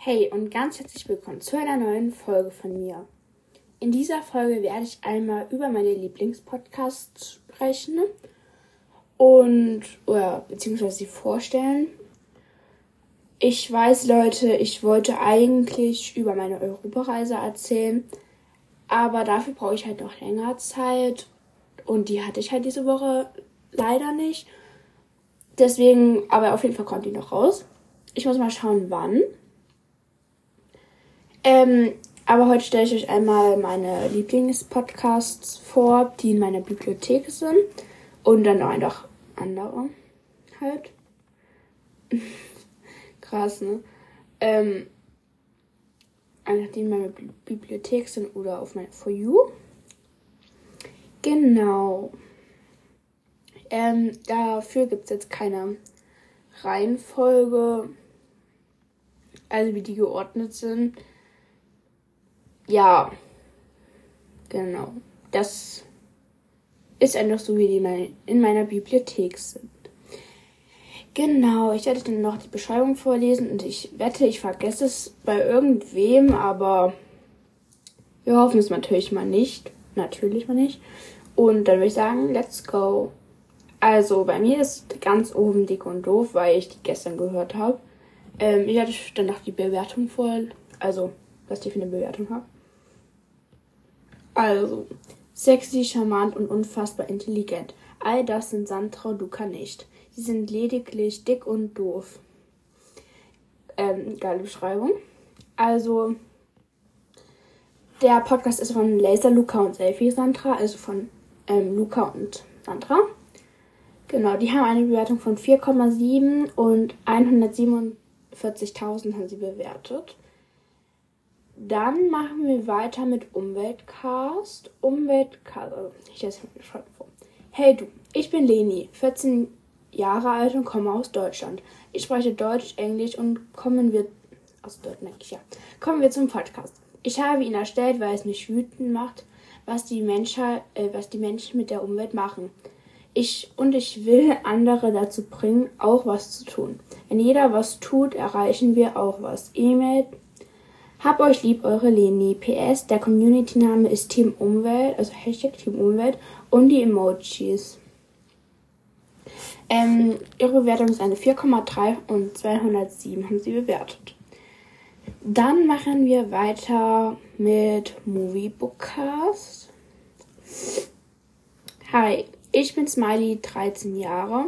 Hey und ganz herzlich willkommen zu einer neuen Folge von mir. In dieser Folge werde ich einmal über meine Lieblingspodcasts sprechen und oder beziehungsweise sie vorstellen. Ich weiß, Leute, ich wollte eigentlich über meine Europareise erzählen, aber dafür brauche ich halt noch länger Zeit und die hatte ich halt diese Woche leider nicht. Deswegen, aber auf jeden Fall kommt die noch raus. Ich muss mal schauen, wann. Ähm, aber heute stelle ich euch einmal meine Lieblingspodcasts vor, die in meiner Bibliothek sind. Und dann noch einfach andere halt. Krass, ne? Ähm, einfach die in meiner Bibliothek sind oder auf meiner For You. Genau. Ähm, dafür gibt es jetzt keine Reihenfolge, also wie die geordnet sind. Ja, genau. Das ist einfach so, wie die in meiner Bibliothek sind. Genau, ich werde dann noch die Beschreibung vorlesen und ich wette, ich vergesse es bei irgendwem, aber wir hoffen es natürlich mal nicht. Natürlich mal nicht. Und dann würde ich sagen, let's go. Also, bei mir ist ganz oben dick und doof, weil ich die gestern gehört habe. Ähm, ich werde dann noch die Bewertung vor, also, was die für eine Bewertung haben. Also, sexy, charmant und unfassbar intelligent. All das sind Sandra Luca nicht. Sie sind lediglich dick und doof. Ähm, geile Beschreibung. Also, der Podcast ist von Laser Luca und Selfie Sandra, also von ähm, Luca und Sandra. Genau, die haben eine Bewertung von 4,7 und 147.000 haben sie bewertet. Dann machen wir weiter mit Umweltcast. Umweltcast, also ich lese mal die vor. Hey du, ich bin Leni, 14 Jahre alt und komme aus Deutschland. Ich spreche Deutsch, Englisch und kommen wir aus Deutschland, ja. Kommen wir zum Podcast. Ich habe ihn erstellt, weil es mich wütend macht, was die Menschheit, äh, was die Menschen mit der Umwelt machen. Ich und ich will andere dazu bringen, auch was zu tun. Wenn jeder was tut, erreichen wir auch was. E-Mail hab euch lieb, eure Leni. PS, der Community-Name ist Team Umwelt, also Hashtag Team Umwelt und die Emojis. Ähm, ihre Bewertung ist eine 4,3 und 207 haben sie bewertet. Dann machen wir weiter mit Movie Bookcast. Hi, ich bin Smiley, 13 Jahre.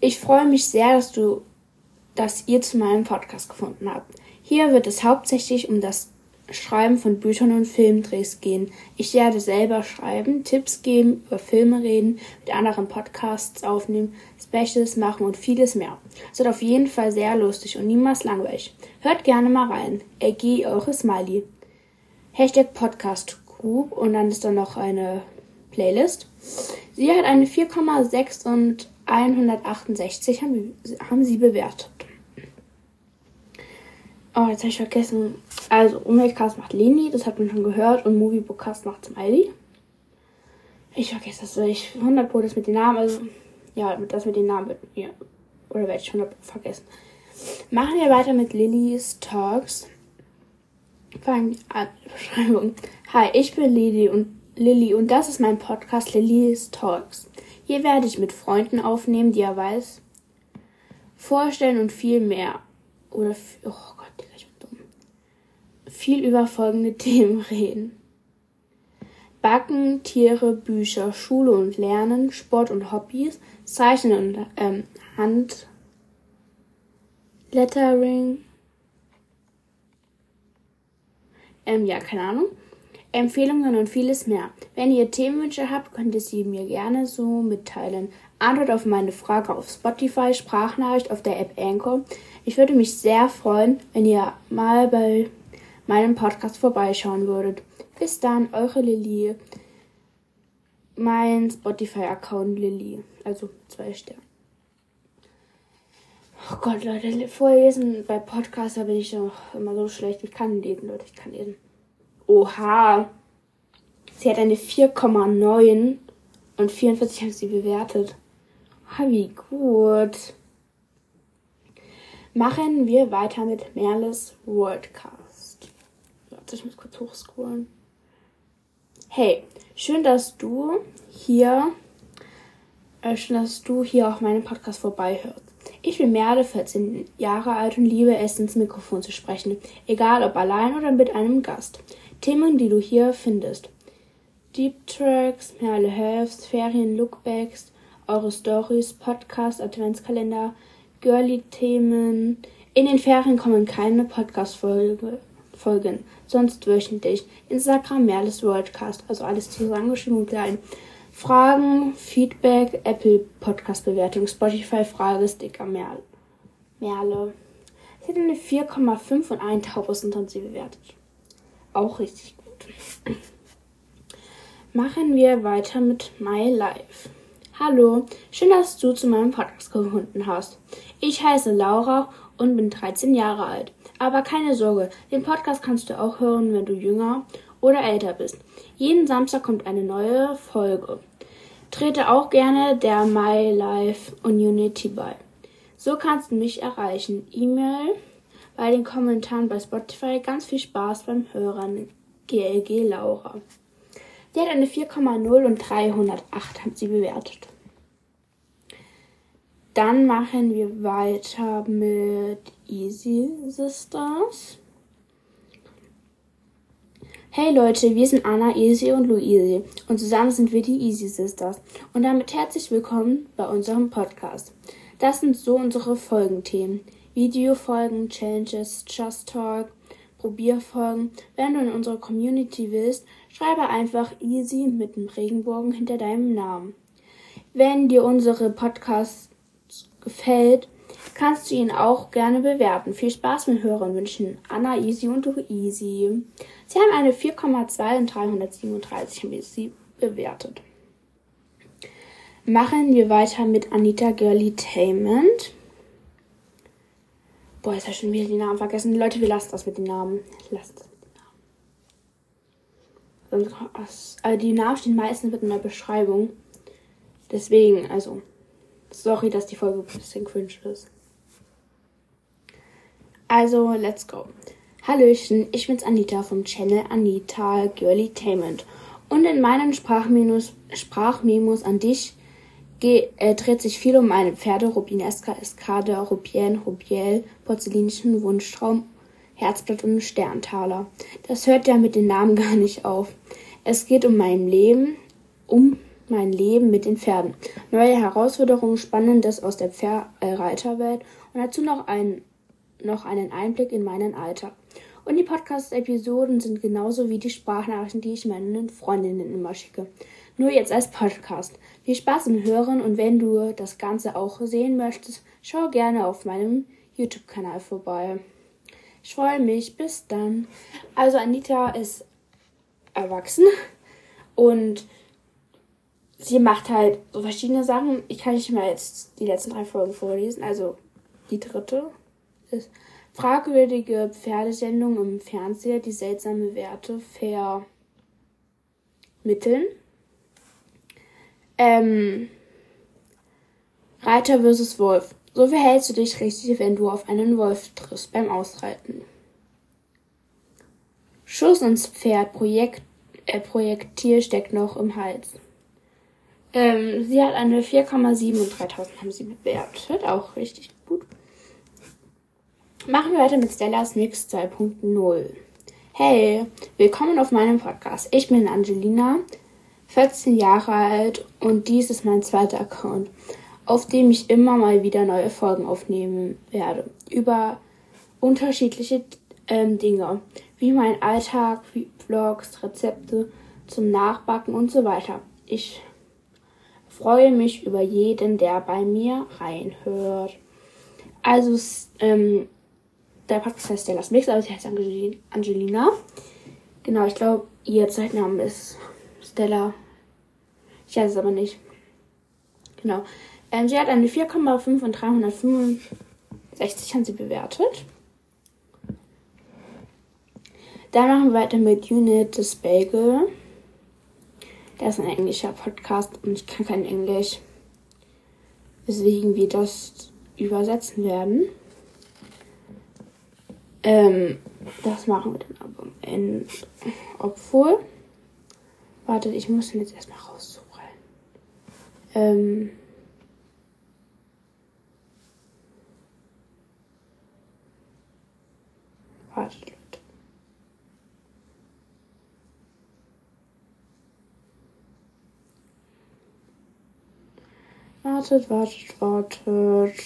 Ich freue mich sehr, dass du, dass ihr zu meinem Podcast gefunden habt. Hier wird es hauptsächlich um das Schreiben von Büchern und Filmdrehs gehen. Ich werde selber schreiben, Tipps geben, über Filme reden, mit anderen Podcasts aufnehmen, Specials machen und vieles mehr. Es wird auf jeden Fall sehr lustig und niemals langweilig. Hört gerne mal rein. Egi, eure Smiley. Hashtag Podcast Group und dann ist da noch eine Playlist. Sie hat eine 4,6 und 168 haben, haben sie bewertet. Oh, jetzt habe ich vergessen. Also, Umweltcast macht Leni, das hat man schon gehört. Und Moviebookcast macht Smiley. Ich vergesse das. Ich 100 Pro das mit den Namen. Also, ja, das mit den Namen wird ja, Oder werde ich 100 Pro vergessen. Machen wir weiter mit Lillys Talks. Fangen wir an. Beschreibung. Hi, ich bin Lily und Lilly und das ist mein Podcast Lillys Talks. Hier werde ich mit Freunden aufnehmen, die er weiß, vorstellen und viel mehr. Oder, oh viel über folgende Themen reden. Backen, Tiere, Bücher, Schule und Lernen, Sport und Hobbys, Zeichnen und ähm, Hand, Lettering, ähm, ja, keine Ahnung, Empfehlungen und vieles mehr. Wenn ihr Themenwünsche habt, könnt ihr sie mir gerne so mitteilen. Antwort auf meine Frage auf Spotify, Sprachnachricht auf der App Anchor. Ich würde mich sehr freuen, wenn ihr mal bei meinem Podcast vorbeischauen würdet. Bis dann, eure Lilly. Mein Spotify-Account Lilly. Also zwei Sterne. Oh Gott, Leute, vorlesen bei Podcasts bin ich doch immer so schlecht. Ich kann lesen, Leute, ich kann lesen. Oha. Sie hat eine 4,9 und 44 haben sie bewertet. Ah, wie gut. Machen wir weiter mit Merles Worldcast. Ich muss kurz hochscrollen. Hey, schön, dass du hier, äh, schön, dass du hier auf meinem Podcast vorbeihörst. Ich bin Merle, 14 Jahre alt und liebe es, ins Mikrofon zu sprechen, egal ob allein oder mit einem Gast. Themen, die du hier findest. Deep Tracks, Merle Helfs, Ferien, Lookbacks, eure Stories, Podcast, Adventskalender, Girly-Themen. In den Ferien kommen keine Podcast-Folgen, sonst wöchentlich. Instagram Merles Worldcast, also alles zusammengeschrieben und klein. Fragen, Feedback, Apple Podcast Bewertung, Spotify Frage, Sticker Merle. Merle. Sie hat eine 4,5 von 1000 haben sie bewertet. Auch richtig gut. Machen wir weiter mit My Life. Hallo, schön, dass du zu meinem Podcast gefunden hast. Ich heiße Laura und bin 13 Jahre alt. Aber keine Sorge, den Podcast kannst du auch hören, wenn du jünger oder älter bist. Jeden Samstag kommt eine neue Folge. Trete auch gerne der My Life Unity bei. So kannst du mich erreichen. E-Mail bei den Kommentaren bei Spotify. Ganz viel Spaß beim Hören. GLG Laura. Die hat eine 4,0 und 308 hat sie bewertet. Dann machen wir weiter mit Easy Sisters. Hey Leute, wir sind Anna, Easy und Luisi und zusammen sind wir die Easy Sisters. Und damit herzlich willkommen bei unserem Podcast. Das sind so unsere Folgenthemen. Videofolgen, Challenges, Just Talk, Probierfolgen. Wenn du in unserer Community willst, schreibe einfach Easy mit dem Regenbogen hinter deinem Namen. Wenn dir unsere Podcasts gefällt, kannst du ihn auch gerne bewerten. Viel Spaß mit Hörern wünschen Anna, Easy und Easy. Sie haben eine 4,2 und 337 haben sie bewertet. Machen wir weiter mit Anita Girly Tainment. Boah, jetzt habe ich schon wieder die Namen vergessen. Leute, wir lassen das mit den Namen. Lasst das mit den Namen. Also die Namen stehen meistens mit in der Beschreibung. Deswegen, also, sorry, dass die Folge ein bisschen cringe ist. Also, let's go. Hallöchen, ich bin's Anita vom Channel Anita Girlytainment. Und in meinen Sprachmemos, Sprachmemos an dich äh, dreht sich viel um meine Pferde, Rubineska, Eskade, Rubien, Rubiel, porzellinischen Wunschtraum, Herzblatt und Sterntaler. Das hört ja mit den Namen gar nicht auf. Es geht um mein Leben, um mein Leben mit den Pferden. Neue Herausforderungen, Spannendes aus der Pferdreiterwelt und dazu noch, ein, noch einen Einblick in meinen Alltag. Und die Podcast-Episoden sind genauso wie die Sprachnachrichten, die ich meinen Freundinnen immer schicke. Nur jetzt als Podcast. Viel Spaß im Hören und wenn du das Ganze auch sehen möchtest, schau gerne auf meinem YouTube-Kanal vorbei. Ich freue mich. Bis dann. Also Anita ist erwachsen und sie macht halt so verschiedene Sachen. Ich kann nicht mal jetzt die letzten drei Folgen vorlesen. Also die dritte ist fragwürdige Pferdesendung im Fernseher, die seltsame Werte vermitteln. Ähm, Reiter versus Wolf. So verhältst du dich richtig, wenn du auf einen Wolf triffst beim Ausreiten. Schuss ins Pferd, Projekt, äh, Projektil steckt noch im Hals. Ähm, sie hat eine 4,7 und 3000 haben sie bewertet. Auch richtig gut. Machen wir weiter mit Stellas Mix 2.0. Hey, willkommen auf meinem Podcast. Ich bin Angelina, 14 Jahre alt und dies ist mein zweiter Account, auf dem ich immer mal wieder neue Folgen aufnehmen werde. Über unterschiedliche ähm, Dinge, wie mein Alltag, wie Vlogs, Rezepte zum Nachbacken und so weiter. Ich freue mich über jeden, der bei mir reinhört. Also, ähm, der Podcast heißt Stellas Mix, aber sie heißt Angelina. Genau, ich glaube, ihr Zeitname ist Stella ich weiß es aber nicht. Genau. Ähm, sie hat eine 4,5 und 365 haben sie bewertet. Dann machen wir weiter mit Unit des Der ist ein englischer Podcast und ich kann kein Englisch. Weswegen wir das übersetzen werden. Ähm, das machen wir dann aber am Ende. Obwohl. Wartet, ich muss den jetzt erstmal raussuchen. Ähm. Wartet, Leute. Wartet, wartet, wartet.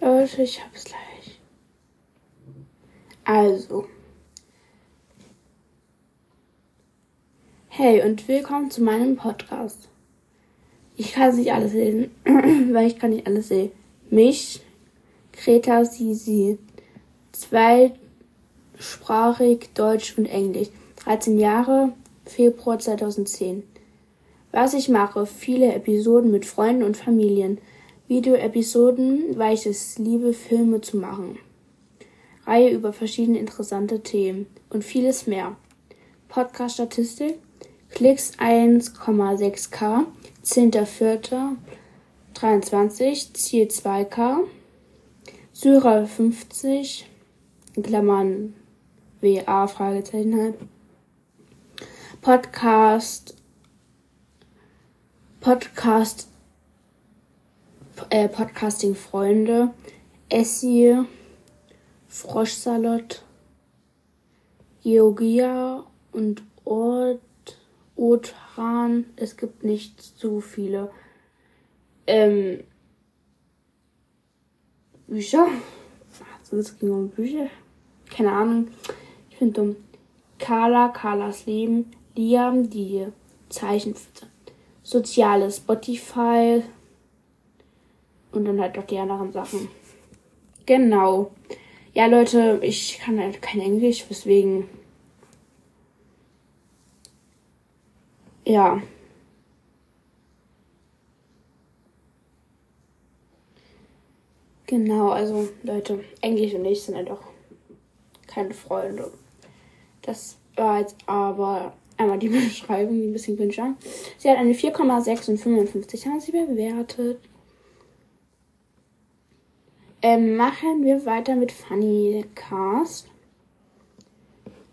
Leute, ich hab's gleich. Also. Hey und willkommen zu meinem Podcast. Ich kann nicht alles lesen, weil ich kann nicht alles sehen. Mich, Greta Sisi, zweisprachig Deutsch und Englisch, 13 Jahre, Februar 2010. Was ich mache, viele Episoden mit Freunden und Familien. Video-Episoden, weil ich es liebe, Filme zu machen. Reihe über verschiedene interessante Themen und vieles mehr. Podcast-Statistik, Klicks 1,6k, 10.04.23, Ziel 2k, Syrer 50, in Klammern WA, Fragezeichen halt. Podcast, Podcast äh, Podcasting-Freunde, Essie, Froschsalot, Georgia und Ort, Otran. Es gibt nicht zu viele. Ähm, Bücher. Sonst ging um Bücher. Keine Ahnung. Ich finde dumm. Carla, Carlas Leben, Liam, die Zeichen. Soziale Spotify, und dann halt auch die anderen Sachen. Genau. Ja, Leute, ich kann halt kein Englisch, weswegen. Ja. Genau, also Leute, Englisch und ich sind halt auch keine Freunde. Das war jetzt aber einmal die Beschreibung, ein bisschen günstig Sie hat eine 4,6 und 55 haben sie bewertet. Ähm, machen wir weiter mit Funny Cast.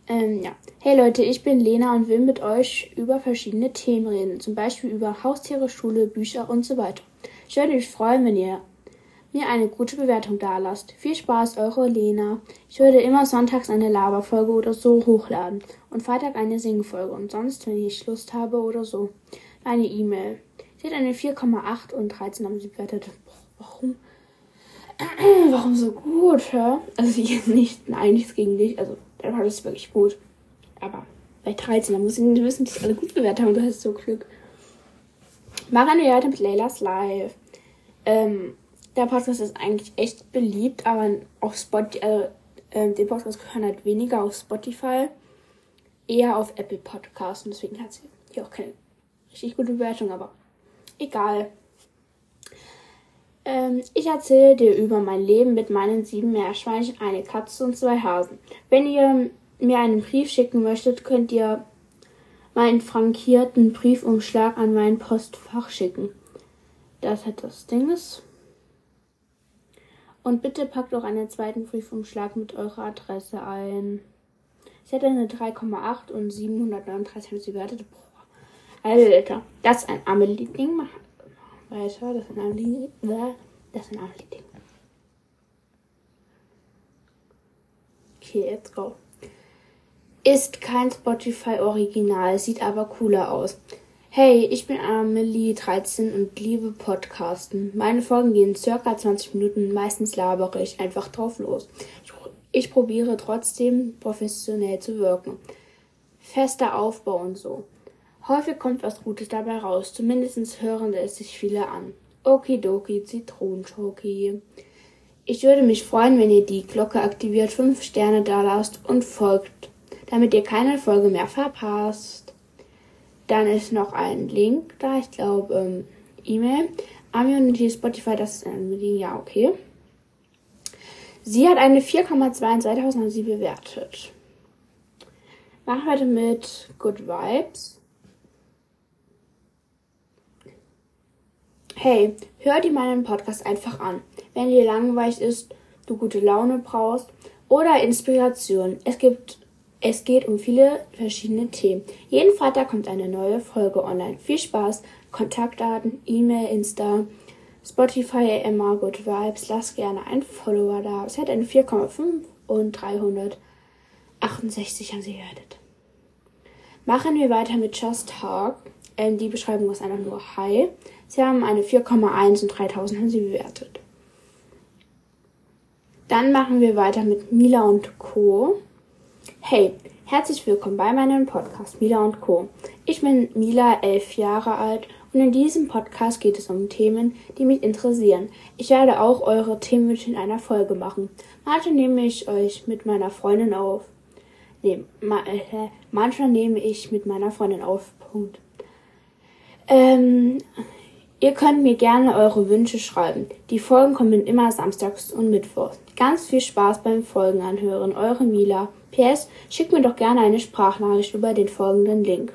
Ähm, ja. Hey Leute, ich bin Lena und will mit euch über verschiedene Themen reden. Zum Beispiel über Haustiere, Schule, Bücher und so weiter. Ich würde mich freuen, wenn ihr mir eine gute Bewertung da lasst. Viel Spaß, eure Lena. Ich würde immer sonntags eine Laberfolge oder so hochladen und Freitag eine Singfolge und sonst, wenn ich Lust habe oder so, eine E-Mail. Sie hat eine 4,8 und 13 haben sie bewertet. Warum? Warum so gut, ja? Also ich nicht, nein, nichts gegen dich. Also der war das wirklich gut. Aber bei 13, da muss ich nicht wissen, dass alle gut bewertet haben. Du hast so Glück. Machen wir weiter mit Laylas Live. Ähm, der Podcast ist eigentlich echt beliebt, aber auf Spotify, also, äh, den Podcast gehören halt weniger auf Spotify, eher auf Apple Podcasts und deswegen hat sie hier auch keine richtig gute Bewertung, aber egal. Ähm, ich erzähle dir über mein Leben mit meinen sieben Meerschweinchen, eine Katze und zwei Hasen. Wenn ihr mir einen Brief schicken möchtet, könnt ihr meinen frankierten Briefumschlag an mein Postfach schicken. Das hat das Ding ist. Und bitte packt auch einen zweiten Briefumschlag mit eurer Adresse ein. Ich hätte eine 3,8 und 739 haben sie bewertet. Boah. Alter, das ist ein Amelie-Ding weiter. Das sind ein Lied. Das sind ein Lied. Okay, let's go. Ist kein Spotify Original, sieht aber cooler aus. Hey, ich bin Amelie 13 und liebe Podcasten. Meine Folgen gehen circa 20 Minuten, meistens labere ich einfach drauf los. Ich, ich probiere trotzdem professionell zu wirken. Fester Aufbau und so. Häufig kommt was Gutes dabei raus, zumindest hören es sich viele an. Okidoki, Zitronenschoki. Ich würde mich freuen, wenn ihr die Glocke aktiviert, 5 Sterne da lasst und folgt, damit ihr keine Folge mehr verpasst. Dann ist noch ein Link da, ich glaube ähm, E-Mail Community Spotify, das ist ein ja, okay. Sie hat eine 4,2 in 2000 sie bewertet. Machen wir weiter mit Good Vibes. Hey, hör dir meinen Podcast einfach an. Wenn dir langweilig ist, du gute Laune brauchst oder Inspiration. Es gibt es geht um viele verschiedene Themen. Jeden Freitag kommt eine neue Folge online. Viel Spaß, Kontaktdaten, E-Mail, Insta, Spotify, Emma, Good Vibes. Lass gerne ein Follower da. Es hat eine 4,5 und 368 haben sie gehört. Machen wir weiter mit Just Talk. Ähm, die Beschreibung ist einfach nur Hi. Sie haben eine 4,1 und 3000 haben sie bewertet. Dann machen wir weiter mit Mila und Co. Hey, herzlich willkommen bei meinem Podcast Mila und Co. Ich bin Mila, elf Jahre alt und in diesem Podcast geht es um Themen, die mich interessieren. Ich werde auch eure Themenwünsche in einer Folge machen. Manchmal nehme ich euch mit meiner Freundin auf. Nee, ma, äh, manchmal nehme ich mit meiner Freundin auf. Punkt. Ähm, Ihr könnt mir gerne eure Wünsche schreiben. Die Folgen kommen immer samstags und mittwochs. Ganz viel Spaß beim Folgen anhören. Eure Mila. PS, schickt mir doch gerne eine Sprachnachricht über den folgenden Link.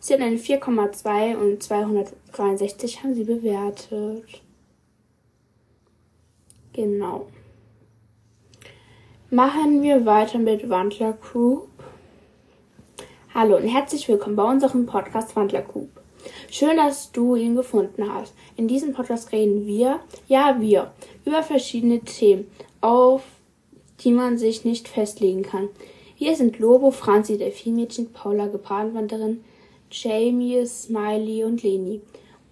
Sie hat eine 4,2 und 263 haben sie bewertet. Genau. Machen wir weiter mit Wandler Group. Hallo und herzlich willkommen bei unserem Podcast Wandler Group. Schön, dass du ihn gefunden hast. In diesem Podcast reden wir, ja wir, über verschiedene Themen, auf die man sich nicht festlegen kann. Hier sind Lobo, Franzi, Delfinmädchen, Paula, Gepardenwanderin, Jamie, Smiley und Leni.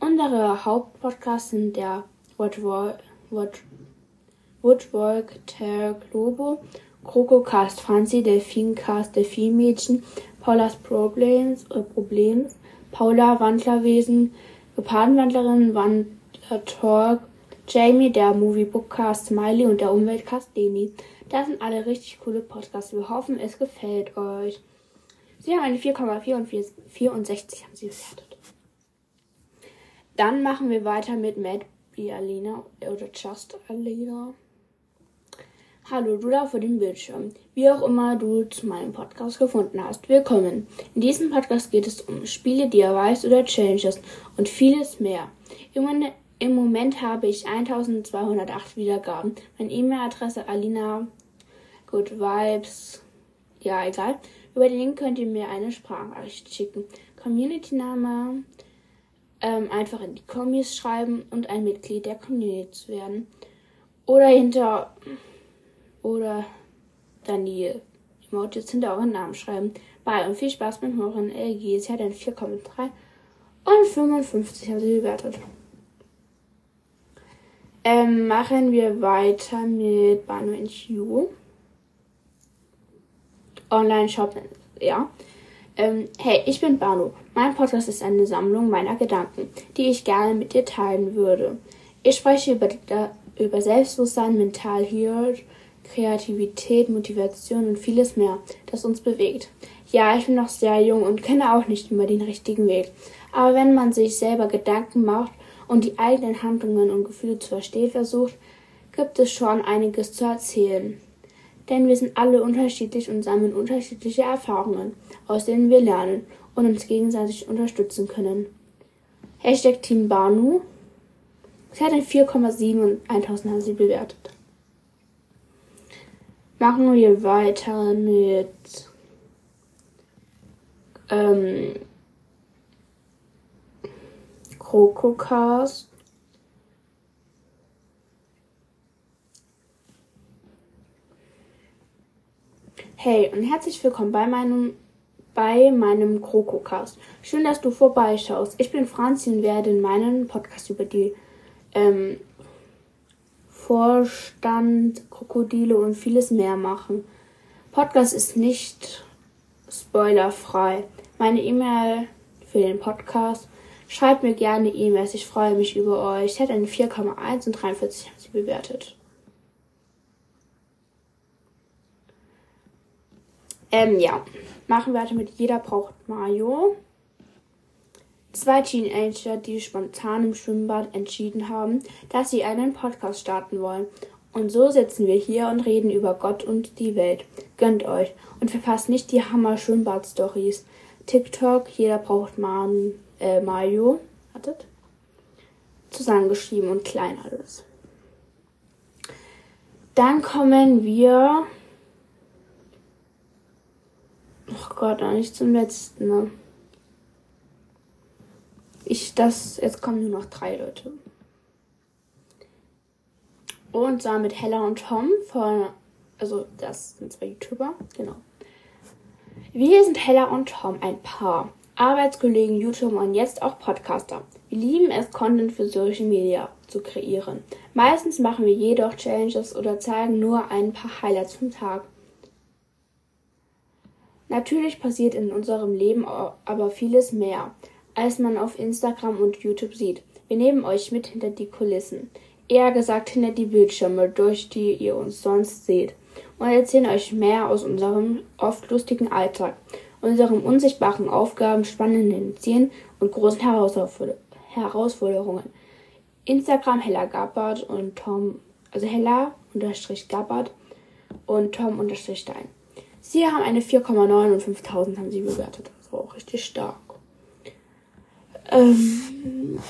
Unsere Hauptpodcasts sind der Woodwalk, Tag Lobo, Krokocast, Franzi, Delfincast, Delfinmädchen, Paulas Problems, äh, Problems, Paula, Wandlerwesen, Gepardenwandlerin, Wandler Talk, Jamie, der Moviebookcast, Smiley und der Umweltcast Leni. Das sind alle richtig coole Podcasts. Wir hoffen, es gefällt euch. Sie haben eine 4,4 und 64 haben sie bewertet. Dann machen wir weiter mit Matt wie Alena oder Just Alena. Hallo, du da vor dem Bildschirm. Wie auch immer du zu meinem Podcast gefunden hast. Willkommen. In diesem Podcast geht es um Spiele, DIYs oder Challenges und vieles mehr. Im Moment habe ich 1208 Wiedergaben. Meine E-Mail-Adresse Alina Good Vibes. Ja, egal. Über den Link könnt ihr mir eine Sprachnachricht schicken. Community-Name ähm, einfach in die Kommis schreiben und ein Mitglied der Community zu werden. Oder hinter oder dann die Emojis hinter euren Namen schreiben. Bye und viel Spaß beim Hören. LG. Sie hat ein 4,3 und 55 haben sie bewertet. Ähm, machen wir weiter mit Banu You. Online-Shop, ja. Ähm, hey, ich bin Banu. Mein Podcast ist eine Sammlung meiner Gedanken, die ich gerne mit dir teilen würde. Ich spreche über, über Selbstbewusstsein, Mental Health, Kreativität, Motivation und vieles mehr, das uns bewegt. Ja, ich bin noch sehr jung und kenne auch nicht immer den richtigen Weg. Aber wenn man sich selber Gedanken macht und die eigenen Handlungen und Gefühle zu verstehen versucht, gibt es schon einiges zu erzählen. Denn wir sind alle unterschiedlich und sammeln unterschiedliche Erfahrungen, aus denen wir lernen und uns gegenseitig unterstützen können. Hashtag Team Banu. Sie hat ein 4,7 und 1000 haben sie bewertet. Machen wir weiter mit ähm, Krokocast. Hey und herzlich willkommen bei meinem bei meinem Krokocast. Schön, dass du vorbeischaust. Ich bin Franzi und werde in meinem Podcast über die ähm, Vorstand, Krokodile und vieles mehr machen. Podcast ist nicht spoilerfrei. Meine E-Mail für den Podcast. Schreibt mir gerne E-Mails. Ich freue mich über euch. Ich hätte eine 4,1 und 43 haben sie bewertet. Ähm, ja. Machen wir weiter mit Jeder braucht Mario. Zwei Teenager, die spontan im Schwimmbad entschieden haben, dass sie einen Podcast starten wollen. Und so sitzen wir hier und reden über Gott und die Welt. Gönnt euch und verpasst nicht die Hammer-Schwimmbad-Stories. TikTok, jeder braucht Man, äh, Mario. Wartet. Zusammengeschrieben und klein alles. Dann kommen wir. Oh Gott, eigentlich zum letzten. Ne? Das, jetzt kommen nur noch drei Leute. Und zwar mit Hella und Tom von, also das sind zwei YouTuber, genau. Wir sind Hella und Tom, ein Paar. Arbeitskollegen, YouTuber und jetzt auch Podcaster. Wir lieben es, Content für Social Media zu kreieren. Meistens machen wir jedoch Challenges oder zeigen nur ein paar Highlights vom Tag. Natürlich passiert in unserem Leben aber vieles mehr als man auf Instagram und YouTube sieht. Wir nehmen euch mit hinter die Kulissen, eher gesagt hinter die Bildschirme, durch die ihr uns sonst seht, und erzählen euch mehr aus unserem oft lustigen Alltag, unseren unsichtbaren Aufgaben, spannenden Zielen und großen Herausforderungen. Instagram Hella Gabbard und Tom, also Hella unterstrich Gabbard und Tom unterstrich Stein. Sie haben eine 4,9 und 5000 haben sie bewertet. Das war auch richtig stark. Ähm,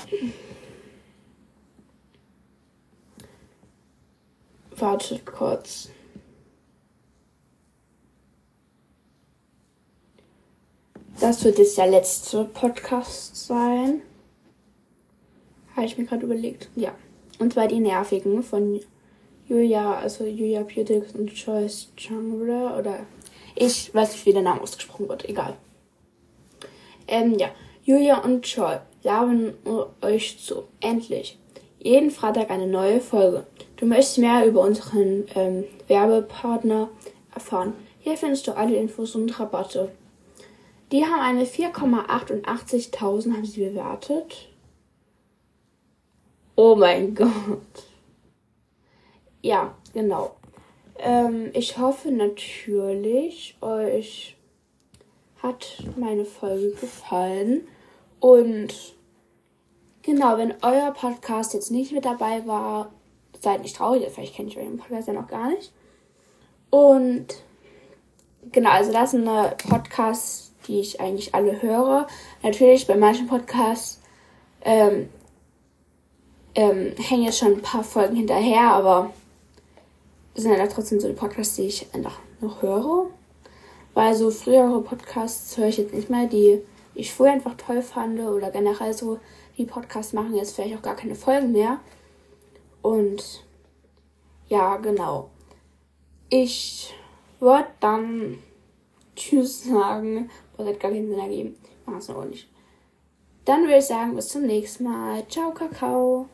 wartet kurz. Das wird jetzt der letzte Podcast sein. Habe ich mir gerade überlegt. Ja. Und zwar die nervigen von Julia, also Julia Beautix und Joyce Changra oder ich weiß nicht, wie der Name ausgesprochen wird. Egal. Ähm, ja. Julia und Joy labern euch zu. Endlich. Jeden Freitag eine neue Folge. Du möchtest mehr über unseren ähm, Werbepartner erfahren. Hier findest du alle Infos und Rabatte. Die haben eine 4,88.000 haben sie bewertet. Oh mein Gott. Ja, genau. Ähm, ich hoffe natürlich, euch hat meine Folge gefallen. Und genau, wenn euer Podcast jetzt nicht mit dabei war, seid nicht traurig, vielleicht kenne ich euren Podcast ja noch gar nicht. Und genau, also das sind Podcasts, die ich eigentlich alle höre. Natürlich bei manchen Podcasts ähm, ähm, hängen jetzt schon ein paar Folgen hinterher, aber es sind halt trotzdem so die Podcasts, die ich einfach noch höre. Weil so frühere Podcasts höre ich jetzt nicht mehr, die ich früher einfach toll fand oder generell so, die Podcasts machen jetzt vielleicht auch gar keine Folgen mehr. Und ja, genau. Ich würde dann Tschüss sagen. Das hat gar keinen Sinn ergeben. Mach es noch nicht. Dann würde ich sagen, bis zum nächsten Mal. Ciao, Kakao.